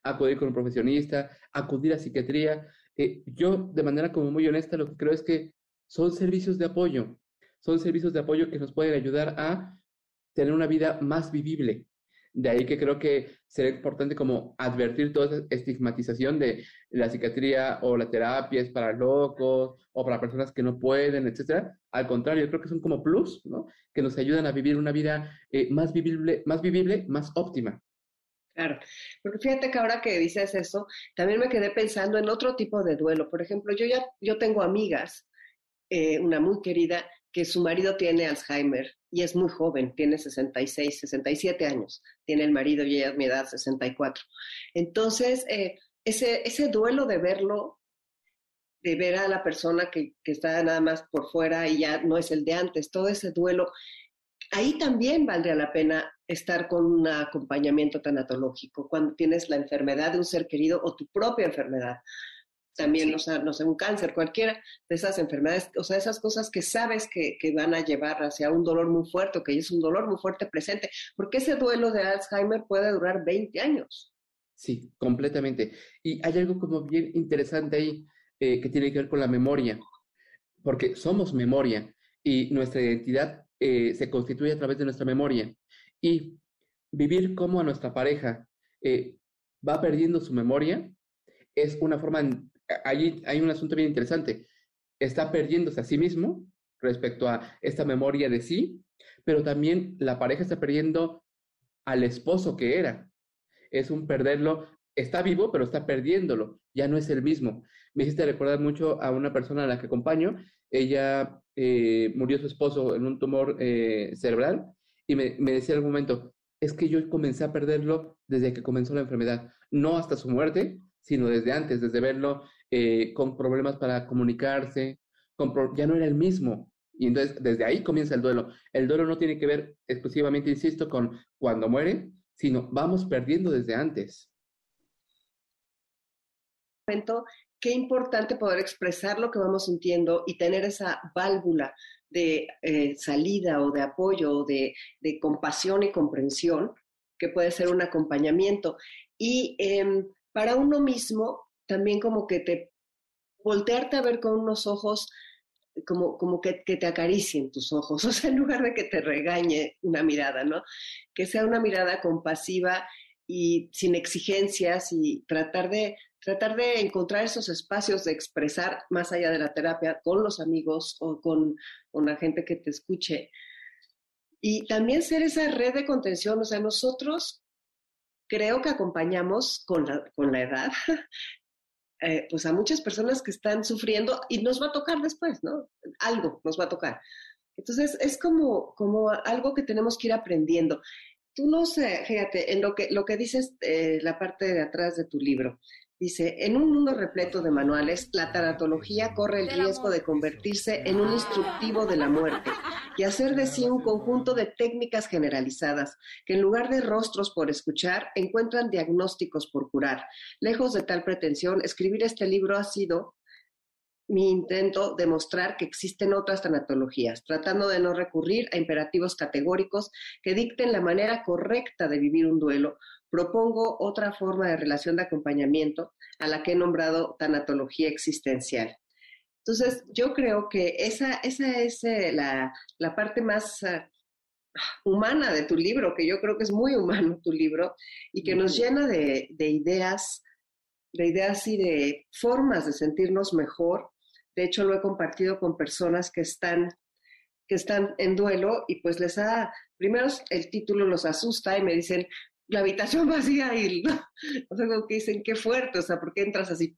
acudir con un profesionista, acudir a psiquiatría. Yo, de manera como muy honesta, lo que creo es que son servicios de apoyo, son servicios de apoyo que nos pueden ayudar a tener una vida más vivible. De ahí que creo que sería importante como advertir toda esa estigmatización de la psiquiatría o la terapia es para locos o para personas que no pueden, etcétera. Al contrario, creo que son como plus, ¿no? Que nos ayudan a vivir una vida eh, más vivible, más vivible, más óptima. Claro, porque fíjate que ahora que dices eso, también me quedé pensando en otro tipo de duelo. Por ejemplo, yo ya yo tengo amigas, eh, una muy querida, que su marido tiene Alzheimer y es muy joven, tiene 66, 67 años, tiene el marido y ella es mi edad, 64. Entonces, eh, ese, ese duelo de verlo, de ver a la persona que, que está nada más por fuera y ya no es el de antes, todo ese duelo, ahí también valdría la pena estar con un acompañamiento tanatológico, cuando tienes la enfermedad de un ser querido o tu propia enfermedad también, o sea, no sé, un cáncer, cualquiera de esas enfermedades, o sea, esas cosas que sabes que, que, van a llevar hacia un dolor muy fuerte, o que es un dolor muy fuerte presente, porque ese duelo de Alzheimer puede durar 20 años. Sí, completamente. Y hay algo como bien interesante ahí eh, que tiene que ver con la memoria, porque somos memoria y nuestra identidad eh, se constituye a través de nuestra memoria. Y vivir como a nuestra pareja eh, va perdiendo su memoria es una forma allí hay un asunto bien interesante. Está perdiéndose a sí mismo respecto a esta memoria de sí, pero también la pareja está perdiendo al esposo que era. Es un perderlo, está vivo, pero está perdiéndolo, ya no es el mismo. Me hiciste recordar mucho a una persona a la que acompaño, ella eh, murió su esposo en un tumor eh, cerebral y me, me decía algún momento, es que yo comencé a perderlo desde que comenzó la enfermedad, no hasta su muerte, sino desde antes, desde verlo eh, con problemas para comunicarse, ya no era el mismo. Y entonces desde ahí comienza el duelo. El duelo no tiene que ver exclusivamente, insisto, con cuando muere, sino vamos perdiendo desde antes. Qué importante poder expresar lo que vamos sintiendo y tener esa válvula de eh, salida o de apoyo o de, de, compasión y comprensión, que puede ser un acompañamiento. Y eh, para uno mismo también como que te voltearte a ver con unos ojos como, como que, que, te acaricien tus ojos, o sea, en lugar de que te regañe una mirada, ¿no? Que sea una mirada compasiva y sin exigencias y tratar de, tratar de encontrar esos espacios de expresar más allá de la terapia con los amigos o con, con la gente que te escuche. Y también ser esa red de contención, o sea, nosotros creo que acompañamos con la, con la edad, eh, pues a muchas personas que están sufriendo y nos va a tocar después, ¿no? Algo nos va a tocar. Entonces es como, como algo que tenemos que ir aprendiendo. Tú no sé, fíjate, en lo que, lo que dices, eh, la parte de atrás de tu libro, Dice, en un mundo repleto de manuales, la tanatología corre el riesgo de convertirse en un instructivo de la muerte y hacer de sí un conjunto de técnicas generalizadas que en lugar de rostros por escuchar, encuentran diagnósticos por curar. Lejos de tal pretensión, escribir este libro ha sido mi intento de mostrar que existen otras tanatologías, tratando de no recurrir a imperativos categóricos que dicten la manera correcta de vivir un duelo, propongo otra forma de relación de acompañamiento a la que he nombrado tanatología existencial. Entonces, yo creo que esa, esa es eh, la, la, parte más uh, humana de tu libro, que yo creo que es muy humano tu libro y que nos llena de, de ideas, de ideas y de formas de sentirnos mejor. De hecho, lo he compartido con personas que están que están en duelo y pues les ha, primero el título los asusta y me dicen, la habitación vacía y, o sea, como que dicen, qué fuerte, o sea, ¿por qué entras así,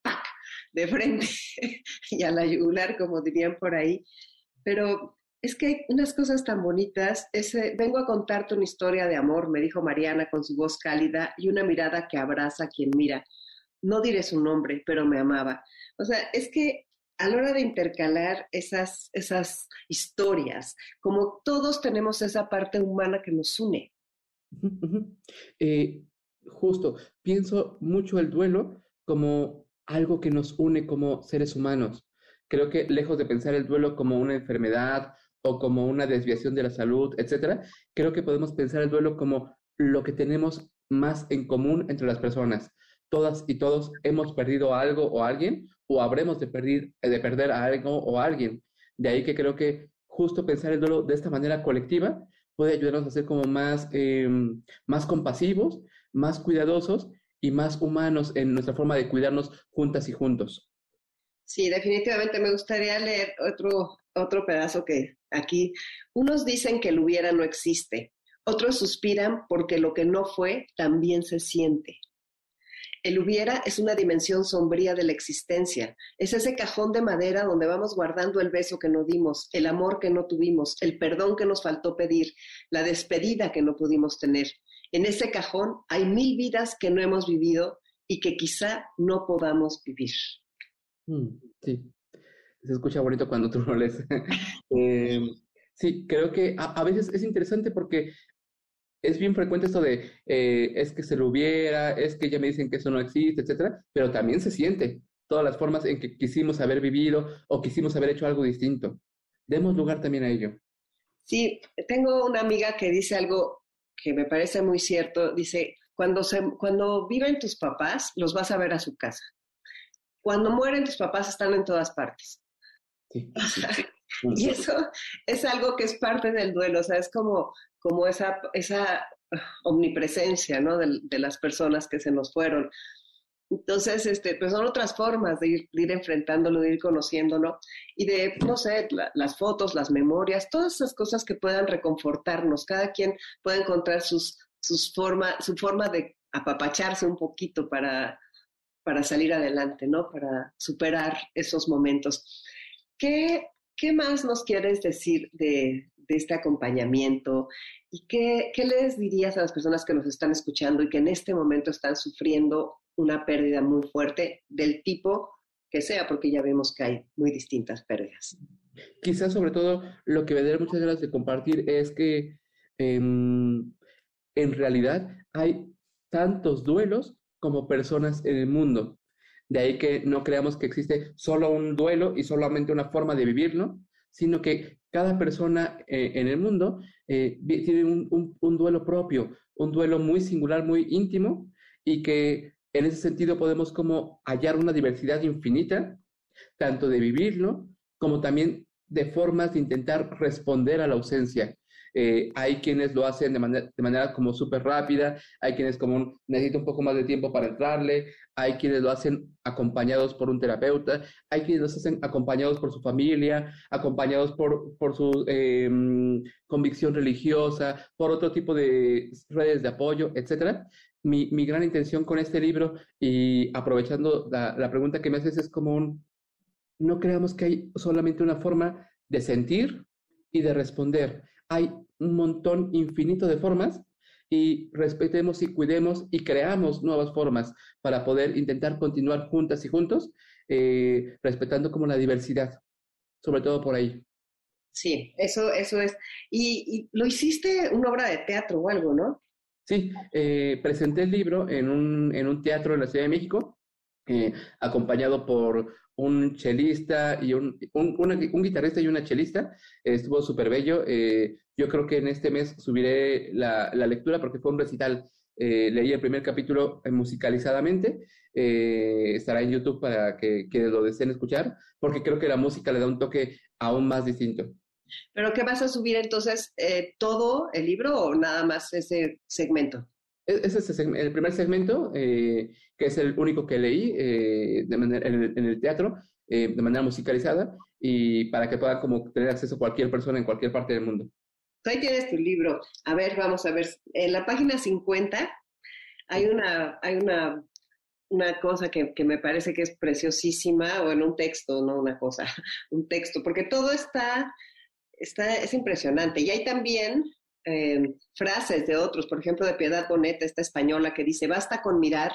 de frente y a la yugular, como dirían por ahí. Pero es que hay unas cosas tan bonitas. Ese, vengo a contarte una historia de amor, me dijo Mariana con su voz cálida y una mirada que abraza a quien mira. No diré su nombre, pero me amaba. O sea, es que a la hora de intercalar esas, esas historias, como todos tenemos esa parte humana que nos une. Eh, justo, pienso mucho el duelo como algo que nos une como seres humanos. Creo que lejos de pensar el duelo como una enfermedad o como una desviación de la salud, etcétera, creo que podemos pensar el duelo como lo que tenemos más en común entre las personas. Todas y todos hemos perdido algo o alguien o habremos de, perder, de perder algo o alguien. De ahí que creo que justo pensar el duelo de esta manera colectiva puede ayudarnos a ser como más, em, más compasivos, más cuidadosos y más humanos en nuestra forma de cuidarnos juntas y juntos. Sí, definitivamente me gustaría leer otro, otro pedazo que aquí. Unos dicen que el hubiera no existe, otros suspiran porque lo que no fue también se siente. El hubiera es una dimensión sombría de la existencia. Es ese cajón de madera donde vamos guardando el beso que no dimos, el amor que no tuvimos, el perdón que nos faltó pedir, la despedida que no pudimos tener. En ese cajón hay mil vidas que no hemos vivido y que quizá no podamos vivir. Mm, sí, se escucha bonito cuando tú lo lees. Eh, sí, creo que a, veces es interesante porque es bien frecuente esto de eh, es que se lo hubiera, es que ya me dicen que eso no existe, etcétera, pero también se siente todas las formas en que quisimos haber vivido o quisimos haber hecho algo distinto. Demos lugar también a ello. Sí, tengo una amiga que dice algo que me parece muy cierto. Dice, cuando, se, cuando viven tus papás, los vas a ver a su casa. Cuando mueren tus papás, están en todas partes. y eso es algo que es parte del duelo, o sea, es como, como esa, esa omnipresencia, ¿no? De, de, las personas que se nos fueron. Entonces, este, pues son otras formas de ir, ir enfrentándolo, de ir conociéndolo y de, no sé, las fotos, las memorias, todas esas cosas que puedan reconfortarnos. Cada quien puede encontrar sus, sus forma, su forma de apapacharse un poquito para, para salir adelante, ¿no? Para superar esos momentos. ¿Qué, qué más nos quieres decir de, este acompañamiento? ¿Y qué, qué les dirías a las personas que nos están escuchando y que en este momento están sufriendo una pérdida muy fuerte del tipo que sea, porque ya vemos que hay muy distintas pérdidas. Quizás sobre todo lo que me da muchas ganas de compartir es que em, en realidad hay tantos duelos como personas en el mundo. De ahí que no creamos que existe solo un duelo y solamente una forma de vivirlo, sino que cada persona eh, en el mundo eh, tiene un, un duelo propio, un duelo muy singular, muy íntimo, y que en ese sentido podemos como hallar una diversidad infinita, tanto de vivirlo como también de formas de intentar responder a la ausencia. Eh, hay quienes lo hacen de manera, de manera como súper rápida, hay quienes como necesitan un poco más de tiempo para entrarle, hay quienes lo hacen acompañados por un terapeuta, hay quienes lo hacen acompañados por su familia, acompañados por, por su em, convicción religiosa, por otro tipo de redes de apoyo, etcétera mi, mi, gran intención con este libro y aprovechando la, la, pregunta que me haces es como un, no creamos que hay solamente una forma de sentir y de responder. Hay un montón infinito de formas y respetemos y cuidemos y creamos nuevas formas para poder intentar continuar juntas y juntos, eh, respetando como la diversidad, sobre todo por ahí. Sí, eso, eso es. Y, y, lo hiciste una obra de teatro o algo, ¿no? Sí, eh, presenté el libro en un, en un teatro en la Ciudad de México, eh, acompañado por un chelista y un, un, un, guitarrista y una chelista. estuvo súper bello. Eh, yo creo que en este mes subiré la, la lectura porque fue un recital. Eh, leí el primer capítulo musicalizadamente. estará en YouTube para que, lo deseen escuchar, porque creo que la música le da un toque aún más distinto. ¿Pero qué vas a subir entonces? Eh, ¿Todo el libro o nada más ese segmento? Ese es el primer segmento, eh, que es el único que leí eh, de manera, en, el, teatro, eh, de manera musicalizada, y para que pueda como tener acceso a cualquier persona en cualquier parte del mundo. Ahí tienes tu libro. A ver, vamos a ver. En la página 50 hay una, hay una, una cosa que, que me parece que es preciosísima, o en un texto, no una cosa, un texto, porque todo está Está, es impresionante. Y hay también eh, frases de otros, por ejemplo, de Piedad Bonet, esta española, que dice, basta con mirar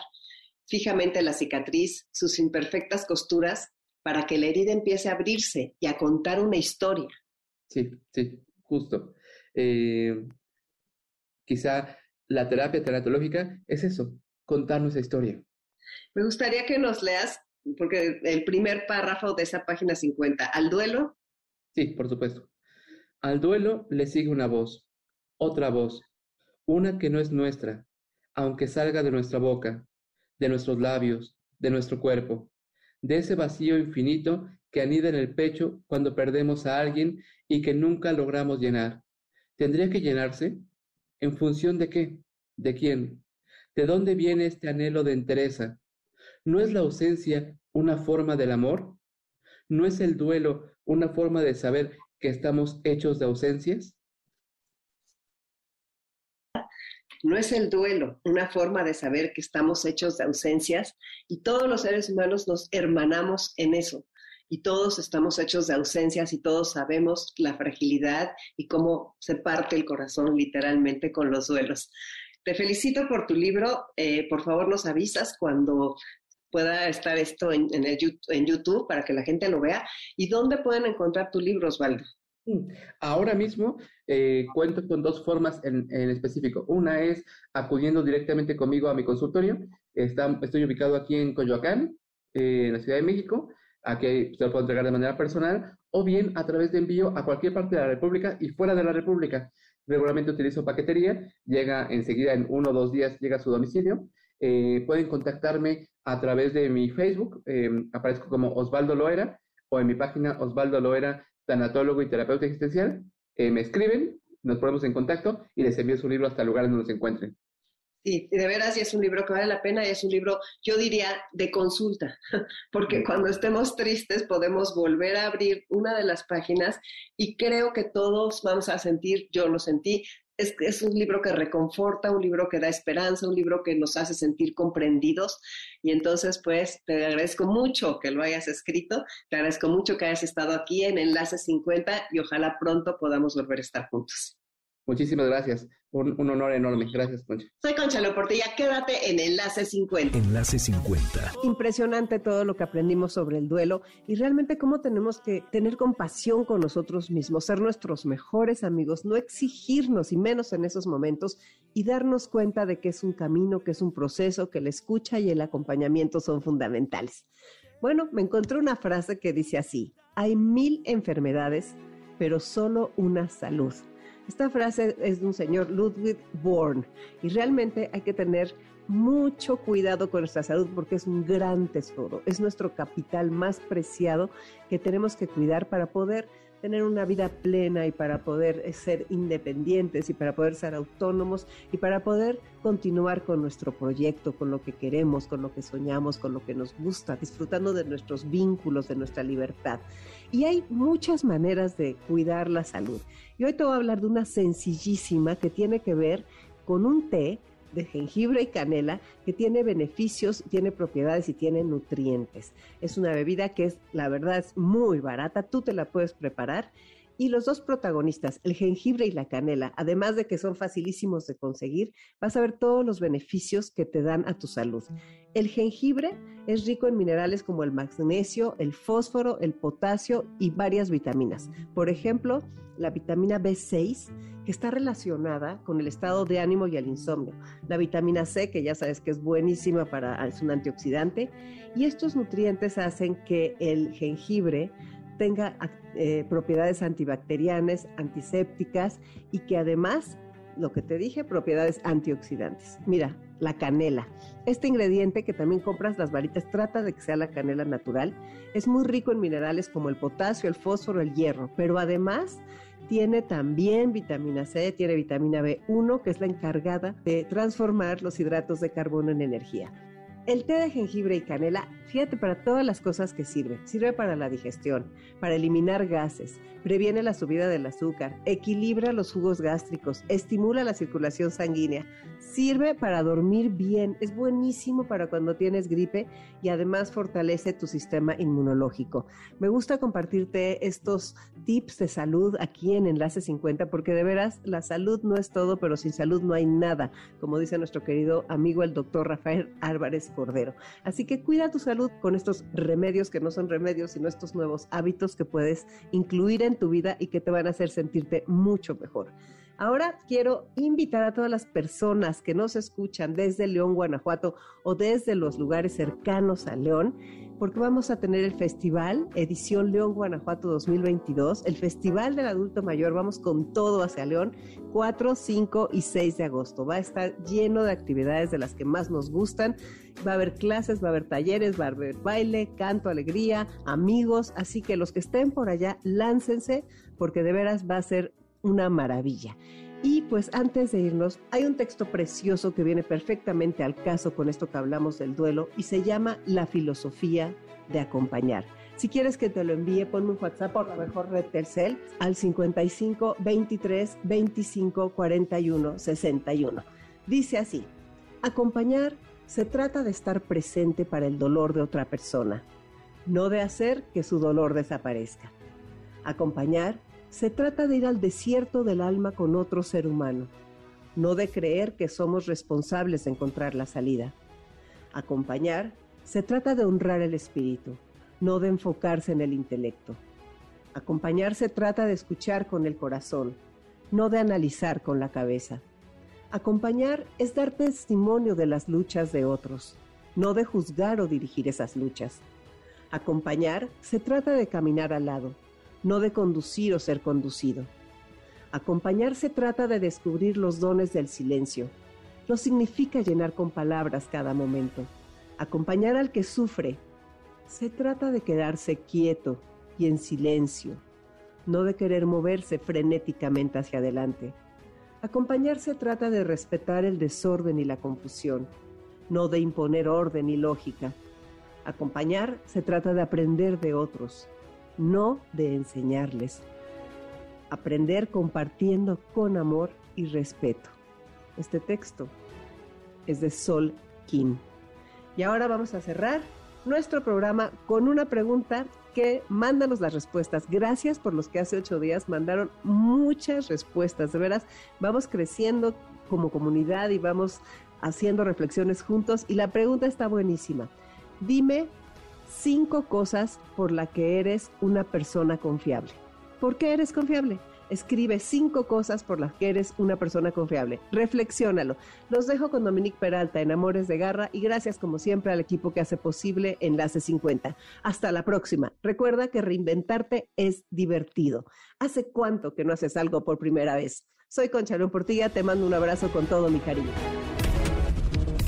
fijamente la cicatriz, sus imperfectas costuras, para que la herida empiece a abrirse y a contar una historia. Sí, sí, justo. Eh, quizá la terapia teratológica es eso, contar nuestra historia. Me gustaría que nos leas, porque el primer párrafo de esa página 50, ¿al duelo? Sí, por supuesto. Al duelo le sigue una voz, otra voz, una que no es nuestra, aunque salga de nuestra boca, de nuestros labios, de nuestro cuerpo, de ese vacío infinito que anida en el pecho cuando perdemos a alguien y que nunca logramos llenar. ¿Tendría que llenarse? ¿En función de qué? ¿De quién? ¿De dónde viene este anhelo de entereza? ¿No es la ausencia una forma del amor? ¿No es el duelo una forma de saber que estamos hechos de ausencias? No es el duelo una forma de saber que estamos hechos de ausencias y todos los seres humanos nos hermanamos en eso y todos estamos hechos de ausencias y todos sabemos la fragilidad y cómo se parte el corazón literalmente con los duelos. Te felicito por tu libro. Eh, por favor, nos avisas cuando pueda estar esto en, en YouTube para que la gente lo vea. ¿Y dónde pueden encontrar tu libro, Osvaldo? Mm, ahora mismo eh, cuento con dos formas en, específico. Una es acudiendo directamente conmigo a mi consultorio. estoy ubicado aquí en Coyoacán, eh, en la Ciudad de México. Aquí se lo puedo entregar de manera personal o bien a través de envío a cualquier parte de la República y fuera de la República. Regularmente utilizo paquetería, llega enseguida en uno o dos días, llega a su domicilio. Eh, pueden contactarme a través de mi Facebook, aparezco como Osvaldo Loera, o en mi página Osvaldo Loera tanatólogo y terapeuta existencial, eh, me escriben, nos ponemos en contacto y les envío su libro hasta el lugar donde nos encuentren. Sí, de veras sí es un libro que vale la pena y es un libro, yo diría, de consulta, porque cuando estemos tristes podemos volver a abrir una de las páginas y creo que todos vamos a sentir, yo lo sentí, es, es, un libro que reconforta, un libro que da esperanza, un libro que nos hace sentir comprendidos. Y entonces, pues, te agradezco mucho que lo hayas escrito, te agradezco mucho que hayas estado aquí en Enlace 50 y ojalá pronto podamos volver a estar juntos. Muchísimas gracias. Un, honor enorme. Gracias, Concha. Soy Concha Loportilla. Quédate en Enlace 50. Enlace 50. Impresionante todo lo que aprendimos sobre el duelo y realmente cómo tenemos que tener compasión con nosotros mismos, ser nuestros mejores amigos, no exigirnos y menos en esos momentos y darnos cuenta de que es un camino, que es un proceso, que la escucha y el acompañamiento son fundamentales. Bueno, me encontré una frase que dice así, hay mil enfermedades, pero solo una salud. Esta frase es de un señor Ludwig Born y realmente hay que tener mucho cuidado con nuestra salud porque es un gran tesoro, es nuestro capital más preciado que tenemos que cuidar para poder tener una vida plena y para poder eh, ser independientes y para poder ser autónomos y para poder continuar con nuestro proyecto, con lo que queremos, con lo que soñamos, con lo que nos gusta, disfrutando de nuestros vínculos, de nuestra libertad. Y hay muchas maneras de cuidar la salud. Y hoy te voy a hablar de una sencillísima que tiene que ver con un té de jengibre y canela que tiene beneficios, tiene propiedades y tiene nutrientes. Es una bebida que es, la verdad, es muy barata, tú te la puedes preparar. Y los dos protagonistas, el jengibre y la canela, además de que son facilísimos de conseguir, vas a ver todos los beneficios que te dan a tu salud. El jengibre es rico en minerales como el magnesio, el fósforo, el potasio y varias vitaminas. Por ejemplo, la vitamina B6, que está relacionada con el estado de ánimo y el insomnio. La vitamina C, que ya sabes que es buenísima para, es un antioxidante. Y estos nutrientes hacen que el jengibre tenga eh, propiedades antibacterianas, antisépticas y que además, lo que te dije, propiedades antioxidantes. Mira, la canela. Este ingrediente que también compras las varitas, trata de que sea la canela natural. Es muy rico en minerales como el potasio, el fósforo, el hierro, pero además tiene también vitamina C, tiene vitamina B1, que es la encargada de transformar los hidratos de carbono en energía. El té de jengibre y canela, fíjate para todas las cosas que sirve. Sirve para la digestión, para eliminar gases, previene la subida del azúcar, equilibra los jugos gástricos, estimula la circulación sanguínea, sirve para dormir bien, es buenísimo para cuando tienes gripe y además fortalece tu sistema inmunológico. Me gusta compartirte estos tips de salud aquí en Enlace 50 porque de veras la salud no es todo, pero sin salud no hay nada, como dice nuestro querido amigo el doctor Rafael Álvarez Cordero. Así que cuida tu salud con estos remedios que no son remedios, sino estos nuevos hábitos que puedes incluir en tu vida y que te van a hacer sentirte mucho mejor. Ahora quiero invitar a todas las personas que nos escuchan desde León, Guanajuato o desde los lugares cercanos a León, porque vamos a tener el festival Edición León, Guanajuato 2022, el Festival del Adulto Mayor, vamos con todo hacia León, 4, 5 y 6 de agosto. Va a estar lleno de actividades de las que más nos gustan. Va a haber clases, va a haber talleres, va a haber baile, canto, alegría, amigos. Así que los que estén por allá, láncense porque de veras va a ser una maravilla. Y pues antes de irnos, hay un texto precioso que viene perfectamente al caso con esto que hablamos del duelo y se llama La filosofía de acompañar. Si quieres que te lo envíe, ponme un WhatsApp por la mejor red Telcel al 55 23 25 41 61. Dice así: Acompañar se trata de estar presente para el dolor de otra persona, no de hacer que su dolor desaparezca. Acompañar se trata de ir al desierto del alma con otro ser humano, no de creer que somos responsables de encontrar la salida. Acompañar se trata de honrar el espíritu, no de enfocarse en el intelecto. Acompañar se trata de escuchar con el corazón, no de analizar con la cabeza. Acompañar es dar testimonio de las luchas de otros, no de juzgar o dirigir esas luchas. Acompañar se trata de caminar al lado, no de conducir o ser conducido. Acompañar se trata de descubrir los dones del silencio. No significa llenar con palabras cada momento. Acompañar al que sufre se trata de quedarse quieto y en silencio, no de querer moverse frenéticamente hacia adelante. Acompañar se trata de respetar el desorden y la confusión, no de imponer orden y lógica. Acompañar se trata de aprender de otros, no de enseñarles. Aprender compartiendo con amor y respeto. Este texto es de Sol Kim. Y ahora vamos a cerrar nuestro programa con una pregunta que mándanos las respuestas. Gracias por los que hace ocho días mandaron muchas respuestas. De veras, vamos creciendo como comunidad y vamos haciendo reflexiones juntos. Y la pregunta está buenísima. Dime cinco cosas por las que eres una persona confiable. ¿Por qué eres confiable? Escribe cinco cosas por las que eres una persona confiable. Reflexiónalo. Los dejo con Dominique Peralta en Amores de Garra y gracias como siempre al equipo que hace posible Enlace 50. Hasta la próxima. Recuerda que reinventarte es divertido. ¿Hace cuánto que no haces algo por primera vez? Soy Concha León Portilla, te mando un abrazo con todo mi cariño.